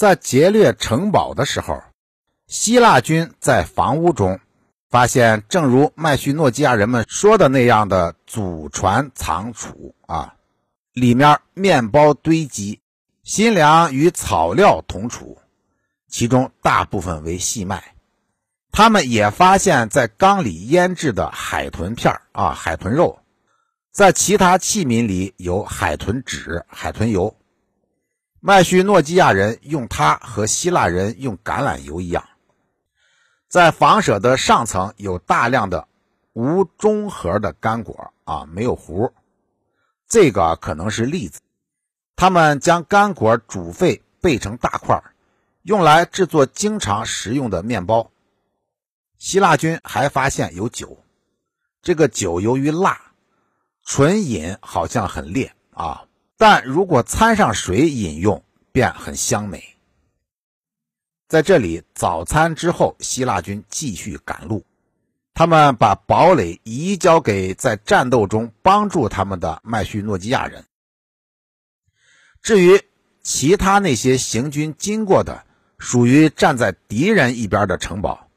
在劫掠城堡的时候，希腊军在房屋中发现，正如麦叙诺基亚人们说的那样的祖传藏储啊，里面面包堆积，新粮与草料同储，其中大部分为细麦。他们也发现，在缸里腌制的海豚片啊，海豚肉，在其他器皿里有海豚脂、海豚油。麦叙诺基亚人用它和希腊人用橄榄油一样。在房舍的上层有大量的无中核的干果啊，没有核。这个可能是栗子。他们将干果煮沸备成大块，用来制作经常食用的面包。希腊军还发现有酒，这个酒由于辣，纯饮好像很烈啊。但如果掺上水饮用，便很香美。在这里，早餐之后，希腊军继续赶路。他们把堡垒移交给在战斗中帮助他们的麦叙诺基亚人。至于其他那些行军经过的、属于站在敌人一边的城堡，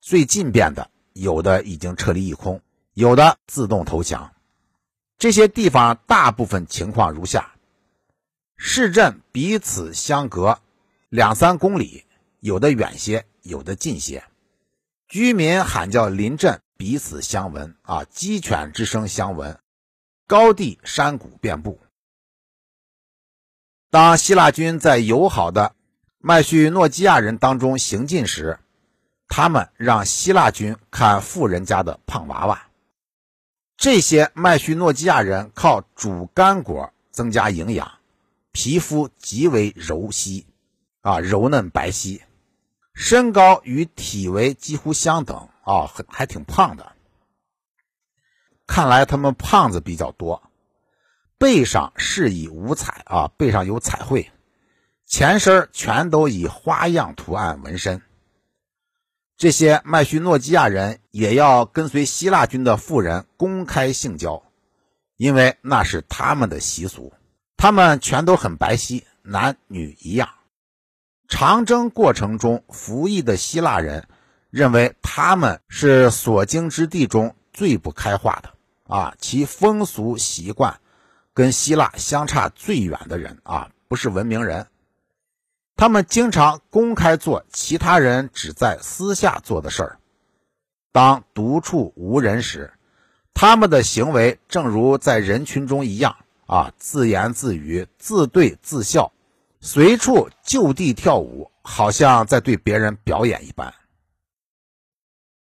最近变的，有的已经撤离一空，有的自动投降。这些地方大部分情况如下：市镇彼此相隔两三公里，有的远些，有的近些。居民喊叫邻镇彼此相闻啊，鸡犬之声相闻。高地山谷遍布。当希腊军在友好的麦叙诺基亚人当中行进时，他们让希腊军看富人家的胖娃娃。这些麦叙诺基亚人靠煮干果增加营养，皮肤极为柔细，啊，柔嫩白皙。身高与体围几乎相等啊，很还挺胖的。看来他们胖子比较多。背上饰以五彩啊，背上有彩绘，前身全都以花样图案纹身。这些麦叙诺基亚人也要跟随希腊军的妇人公开性交，因为那是他们的习俗。他们全都很白皙，男女一样。长征过程中服役的希腊人认为他们是所经之地中最不开化的啊，其风俗习惯跟希腊相差最远的人啊，不是文明人。他们经常公开做其他人只在私下做的事儿。当独处无人时，他们的行为正如在人群中一样啊，自言自语，自对自笑。随处就地跳舞，好像在对别人表演一般。